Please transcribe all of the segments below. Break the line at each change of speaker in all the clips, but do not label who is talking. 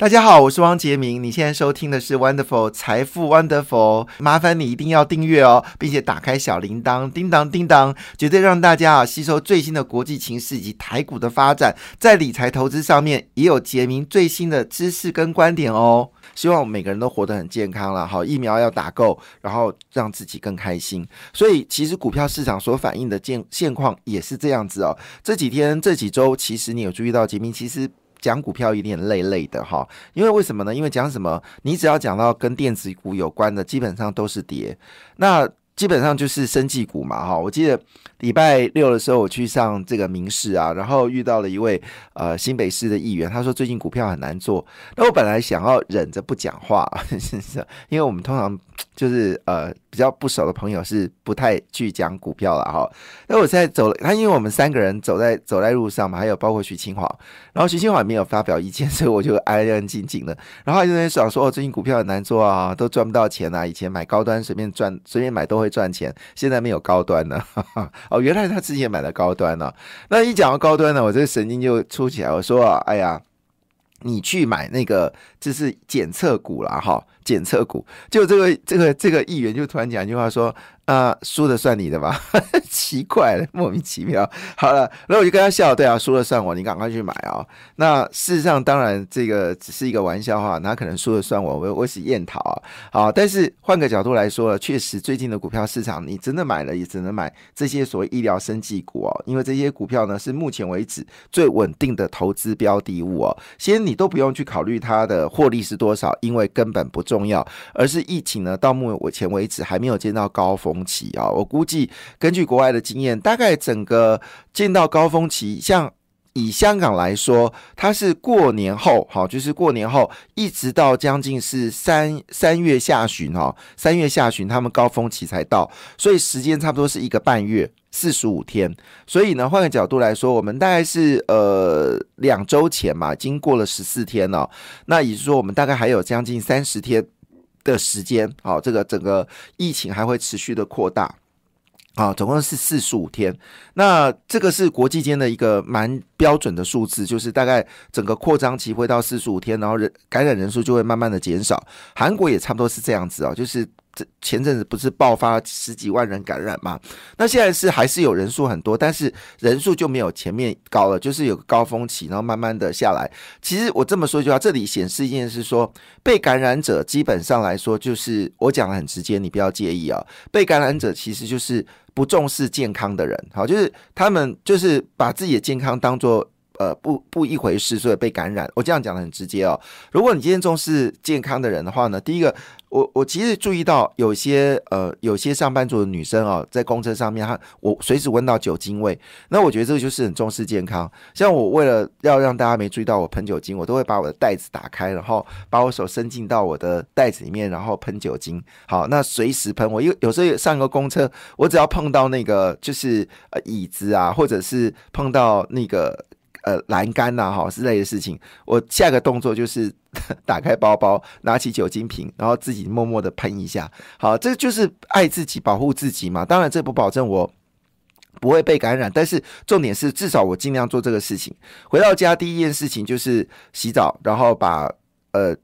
大家好，我是汪杰明。你现在收听的是 Wonderful 财富 Wonderful，麻烦你一定要订阅哦，并且打开小铃铛，叮当叮当，绝对让大家啊吸收最新的国际情势以及台股的发展，在理财投资上面也有杰明最新的知识跟观点哦。希望每个人都活得很健康了，好，疫苗要打够，然后让自己更开心。所以其实股票市场所反映的现现况也是这样子哦。这几天这几周，其实你有注意到杰明其实。讲股票有点累累的哈，因为为什么呢？因为讲什么，你只要讲到跟电子股有关的，基本上都是跌。那基本上就是生技股嘛哈。我记得礼拜六的时候，我去上这个民事啊，然后遇到了一位呃新北市的议员，他说最近股票很难做。那我本来想要忍着不讲话，因为我们通常。就是呃比较不熟的朋友是不太去讲股票了哈。那我现在走了，他因为我们三个人走在走在路上嘛，还有包括徐清华，然后徐清华也没有发表意见，所以我就安安静静的。然后有人想说，哦，最近股票很难做啊，都赚不到钱啊。以前买高端随便赚随便买都会赚钱，现在没有高端了。哈哈。哦，原来他之前买的高端呢。那一讲到高端呢，我这个神经就出起来，我说啊，哎呀，你去买那个就是检测股了哈。检测股，就这个这个这个议员就突然讲一句话说。那输的算你的吧？奇怪了，莫名其妙。好了，然后我就跟他笑，对啊，输了算我，你赶快去买啊。那事实上，当然这个只是一个玩笑话，哪可能输了算我？我我是验讨啊。好，但是换个角度来说，确实最近的股票市场，你真的买了也只能买这些所谓医疗生技股哦，因为这些股票呢是目前为止最稳定的投资标的物哦。先你都不用去考虑它的获利是多少，因为根本不重要，而是疫情呢到目前为止还没有见到高峰。期啊，我估计根据国外的经验，大概整个见到高峰期，像以香港来说，它是过年后，好，就是过年后一直到将近是三三月下旬哈，三月下旬他们高峰期才到，所以时间差不多是一个半月，四十五天。所以呢，换个角度来说，我们大概是呃两周前嘛，经过了十四天了，那也就是说，我们大概还有将近三十天。的时间，好，这个整个疫情还会持续的扩大，啊，总共是四十五天。那这个是国际间的一个蛮标准的数字，就是大概整个扩张期会到四十五天，然后人感染人数就会慢慢的减少。韩国也差不多是这样子啊，就是。这前阵子不是爆发十几万人感染吗？那现在是还是有人数很多，但是人数就没有前面高了，就是有个高峰期，然后慢慢的下来。其实我这么说一句话，这里显示一件事：说被感染者基本上来说，就是我讲的很直接，你不要介意啊。被感染者其实就是不重视健康的人，好，就是他们就是把自己的健康当做。呃，不不一回事，所以被感染。我这样讲的很直接哦。如果你今天重视健康的人的话呢，第一个，我我其实注意到有些呃有些上班族的女生哦，在公车上面，她我随时闻到酒精味。那我觉得这个就是很重视健康。像我为了要让大家没注意到我喷酒精，我都会把我的袋子打开，然后把我手伸进到我的袋子里面，然后喷酒精。好，那随时喷。我有有时候上个公车，我只要碰到那个就是呃椅子啊，或者是碰到那个。呃，栏杆呐，哈之类的事情，我下个动作就是 打开包包，拿起酒精瓶，然后自己默默的喷一下。好，这就是爱自己、保护自己嘛。当然，这不保证我不会被感染，但是重点是至少我尽量做这个事情。回到家第一件事情就是洗澡，然后把呃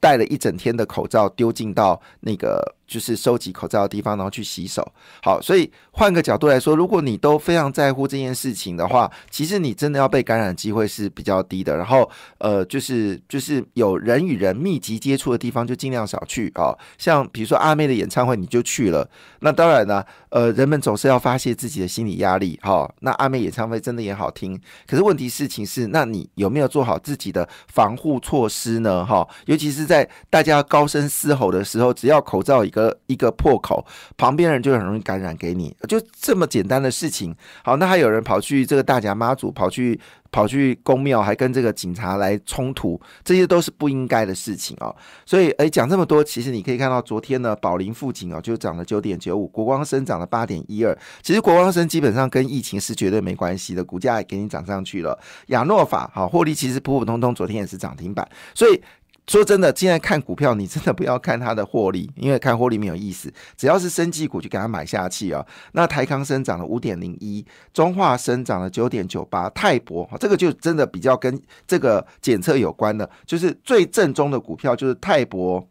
戴了一整天的口罩丢进到那个。就是收集口罩的地方，然后去洗手。好，所以换个角度来说，如果你都非常在乎这件事情的话，其实你真的要被感染机会是比较低的。然后，呃，就是就是有人与人密集接触的地方，就尽量少去啊。像比如说阿妹的演唱会，你就去了。那当然呢，呃，人们总是要发泄自己的心理压力。哈，那阿妹演唱会真的也好听，可是问题事情是，那你有没有做好自己的防护措施呢？哈，尤其是在大家高声嘶吼的时候，只要口罩一个。一个破口，旁边人就很容易感染给你，就这么简单的事情。好，那还有人跑去这个大甲妈祖，跑去跑去公庙，还跟这个警察来冲突，这些都是不应该的事情哦。所以，哎，讲这么多，其实你可以看到，昨天呢，宝林附近哦，就涨了九点九五，国光生涨了八点一二。其实国光生基本上跟疫情是绝对没关系的，股价也给你涨上去了。亚诺法好，获利其实普普通通，昨天也是涨停板，所以。说真的，现在看股票，你真的不要看它的获利，因为看获利没有意思。只要是生技股，就给它买下去啊。那台康生涨了五点零一，中化生涨了九点九八，泰博这个就真的比较跟这个检测有关的，就是最正宗的股票，就是泰博、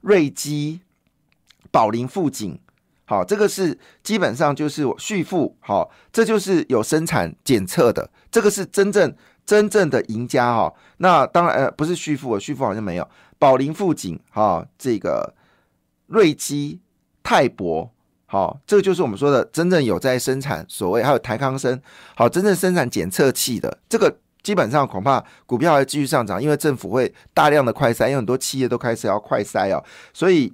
瑞基、宝林富锦。好，这个是基本上就是续付，好，这就是有生产检测的，这个是真正。真正的赢家哈，那当然呃不是旭富，旭富好像没有宝林富锦哈，这个瑞基泰博好，这个就是我们说的真正有在生产所谓还有台康生好，真正生产检测器的这个基本上恐怕股票还继续上涨，因为政府会大量的快筛，因为很多企业都开始要快筛哦，所以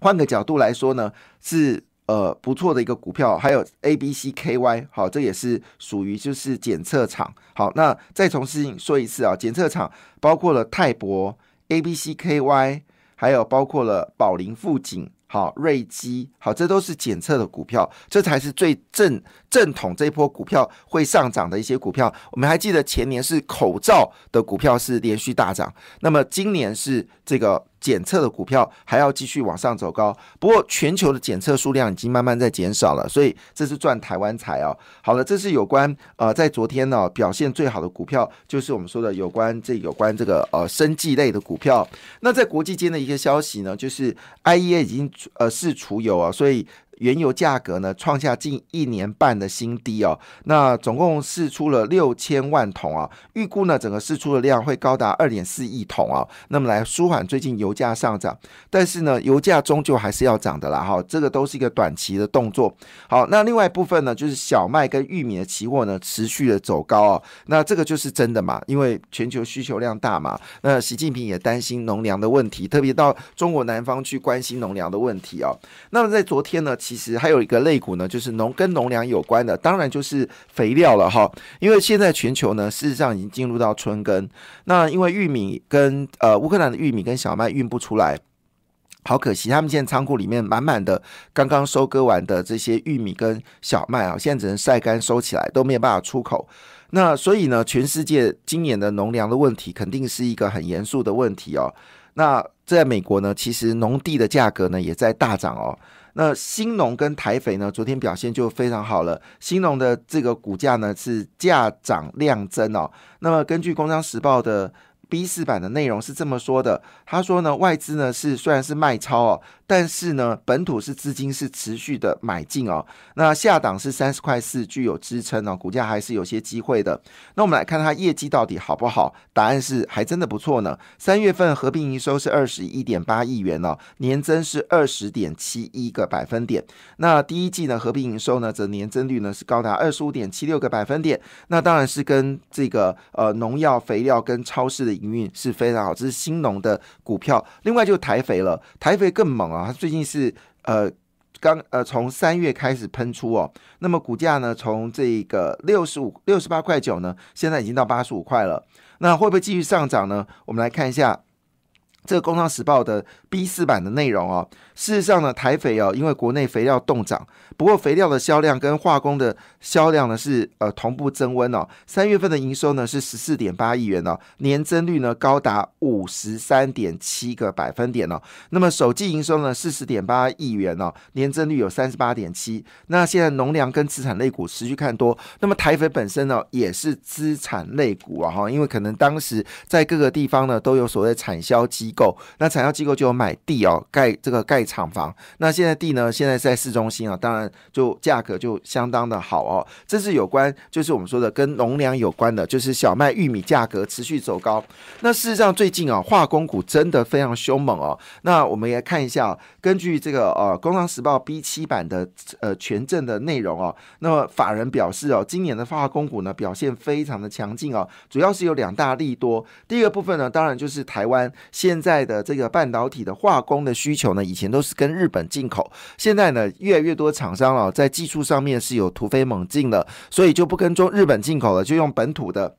换个角度来说呢是。呃，不错的一个股票，还有 A B C K Y，好，这也是属于就是检测厂。好，那再重新说一次啊，检测厂包括了泰博、A B C K Y，还有包括了宝林富锦。好，瑞基，好，这都是检测的股票，这才是最正正统这一波股票会上涨的一些股票。我们还记得前年是口罩的股票是连续大涨，那么今年是这个。检测的股票还要继续往上走高，不过全球的检测数量已经慢慢在减少了，所以这是赚台湾财哦。好了，这是有关呃，在昨天呢表现最好的股票，就是我们说的有关这有关这个呃生技类的股票。那在国际间的一个消息呢，就是 IEA 已经呃是除油啊，所以。原油价格呢创下近一年半的新低哦，那总共释出了六千万桶啊，预估呢整个释出的量会高达二点四亿桶啊，那么来舒缓最近油价上涨，但是呢油价终究还是要涨的啦哈，这个都是一个短期的动作。好，那另外一部分呢就是小麦跟玉米的期货呢持续的走高啊，那这个就是真的嘛，因为全球需求量大嘛，那习近平也担心农粮的问题，特别到中国南方去关心农粮的问题啊。那么在昨天呢。其实还有一个类股呢，就是农跟农粮有关的，当然就是肥料了哈。因为现在全球呢，事实上已经进入到春耕，那因为玉米跟呃乌克兰的玉米跟小麦运不出来，好可惜，他们现在仓库里面满满的刚刚收割完的这些玉米跟小麦啊，现在只能晒干收起来，都没有办法出口。那所以呢，全世界今年的农粮的问题肯定是一个很严肃的问题哦。那在美国呢，其实农地的价格呢也在大涨哦。那新农跟台肥呢，昨天表现就非常好了。新农的这个股价呢是价涨量增哦。那么根据《工商时报》的。B 四版的内容是这么说的，他说呢，外资呢是虽然是卖超哦，但是呢，本土是资金是持续的买进哦。那下档是三十块四，具有支撑哦，股价还是有些机会的。那我们来看它业绩到底好不好？答案是还真的不错呢。三月份合并营收是二十一点八亿元哦，年增是二十点七一个百分点。那第一季呢，合并营收呢，则年增率呢是高达二十五点七六个百分点。那当然是跟这个呃农药、肥料跟超市的。营运是非常好，这是新农的股票。另外就台肥了，台肥更猛啊！它最近是呃刚呃从三月开始喷出哦，那么股价呢从这个六十五六十八块九呢，现在已经到八十五块了。那会不会继续上涨呢？我们来看一下这个《工商时报》的 B 四版的内容哦。事实上呢，台肥哦，因为国内肥料冻涨，不过肥料的销量跟化工的销量呢是呃同步增温哦。三月份的营收呢是十四点八亿元哦，年增率呢高达五十三点七个百分点哦。那么首季营收呢四十点八亿元哦，年增率有三十八点七。那现在农粮跟资产类股持续看多，那么台肥本身呢也是资产类股啊哈，因为可能当时在各个地方呢都有所谓产销机构，那产销机构就有买地哦，盖这个盖。厂房，那现在地呢？现在在市中心啊，当然就价格就相当的好哦。这是有关，就是我们说的跟农粮有关的，就是小麦、玉米价格持续走高。那事实上最近啊，化工股真的非常凶猛哦。那我们也看一下，根据这个呃《工商时报》B 七版的呃权证的内容哦，那么法人表示哦，今年的化工股呢表现非常的强劲哦，主要是有两大利多。第一个部分呢，当然就是台湾现在的这个半导体的化工的需求呢，以前。都是跟日本进口，现在呢，越来越多厂商了，在技术上面是有突飞猛进的，所以就不跟中日本进口了，就用本土的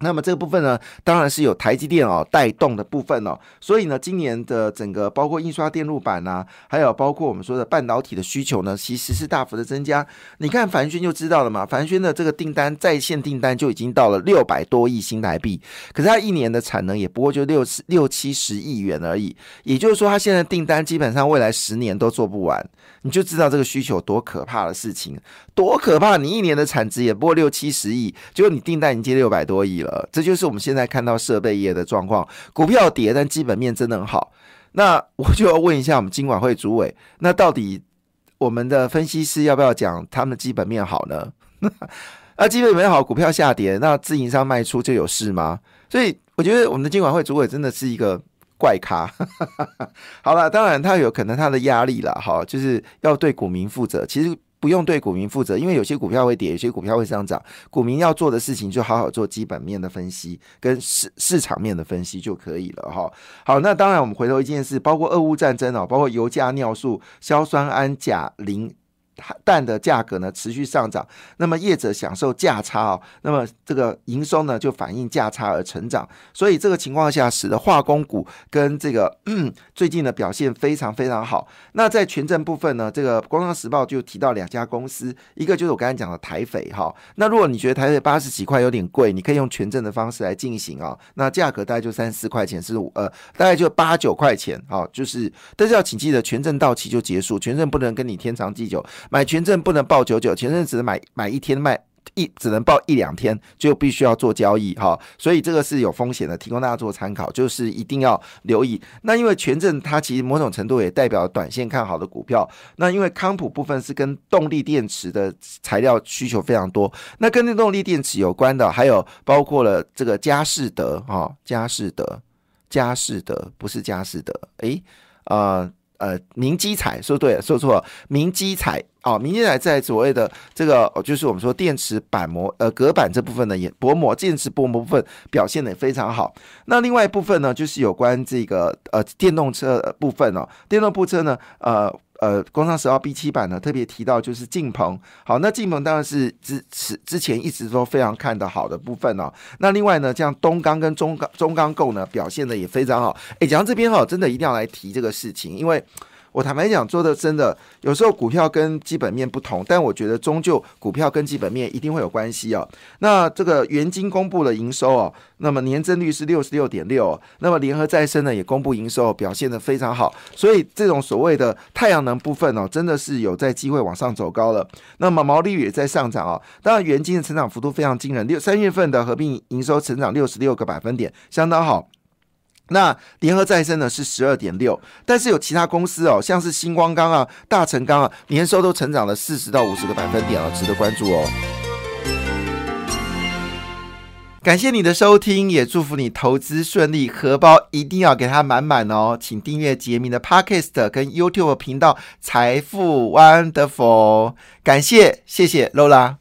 那么这个部分呢，当然是有台积电哦带动的部分哦，所以呢，今年的整个包括印刷电路板呐，还有包括我们说的半导体的需求呢，其实是大幅的增加。你看凡轩就知道了嘛，凡轩的这个订单在线订单就已经到了六百多亿新台币，可是它一年的产能也不过就六六七十亿元而已，也就是说，它现在订单基本上未来十年都做不完，你就知道这个需求多可怕的事情，多可怕！你一年的产值也不过六七十亿，结果你订单已经接六百多亿了。呃，这就是我们现在看到设备业的状况，股票跌，但基本面真的很好。那我就要问一下我们金管会主委，那到底我们的分析师要不要讲他们基本面好呢？那 基本面好，股票下跌，那自营商卖出就有事吗？所以我觉得我们的金管会主委真的是一个怪咖。好了，当然他有可能他的压力了，哈，就是要对股民负责。其实。不用对股民负责，因为有些股票会跌，有些股票会上涨。股民要做的事情就好好做基本面的分析跟市市场面的分析就可以了哈。好，那当然我们回头一件事，包括俄乌战争哦，包括油价、尿素、硝酸铵、钾、磷。氮的价格呢持续上涨，那么业者享受价差哦，那么这个营收呢就反映价差而成长，所以这个情况下使得化工股跟这个最近的表现非常非常好。那在权证部分呢，这个《工商时报》就提到两家公司，一个就是我刚才讲的台肥哈。那如果你觉得台匪八十几块有点贵，你可以用权证的方式来进行啊，那价格大概就三四块钱，是呃大概就八九块钱啊，就是但是要请记得权证到期就结束，权证不能跟你天长地久。买权证不能报九九，权证只能买买一天卖一，只能报一两天就必须要做交易哈，所以这个是有风险的，提供大家做参考，就是一定要留意。那因为权证它其实某种程度也代表短线看好的股票，那因为康普部分是跟动力电池的材料需求非常多，那跟动力电池有关的还有包括了这个佳士得哈，佳士得，佳士得不是佳士得，诶，呃。呃，明基彩说对了，说错了，明基彩哦，明基彩在所谓的这个，就是我们说电池板膜呃隔板这部分呢，也薄膜电池薄膜部分表现的也非常好。那另外一部分呢，就是有关这个呃电动车部分哦，电动部车呢，呃。呃，工商十号 B 七版呢，特别提到就是晋鹏。好，那晋鹏当然是之之之前一直都非常看的好的部分哦。那另外呢，像东钢跟中钢中钢构呢，表现的也非常好。哎，讲到这边哈，真的一定要来提这个事情，因为。我坦白讲，做的真的有时候股票跟基本面不同，但我觉得终究股票跟基本面一定会有关系哦。那这个元金公布了营收哦，那么年增率是六十六点六，那么联合再生呢也公布营收，表现的非常好，所以这种所谓的太阳能部分哦，真的是有在机会往上走高了。那么毛利率也在上涨哦，当然元金的成长幅度非常惊人，六三月份的合并营收成长六十六个百分点，相当好。那联合再生呢是十二点六，但是有其他公司哦，像是星光钢啊、大成钢啊，年收都成长了四十到五十个百分点哦，值得关注哦。感谢你的收听，也祝福你投资顺利，荷包一定要给它满满哦。请订阅杰明的 Podcast 跟 YouTube 频道财富 Wonderful，感谢谢谢 Lola。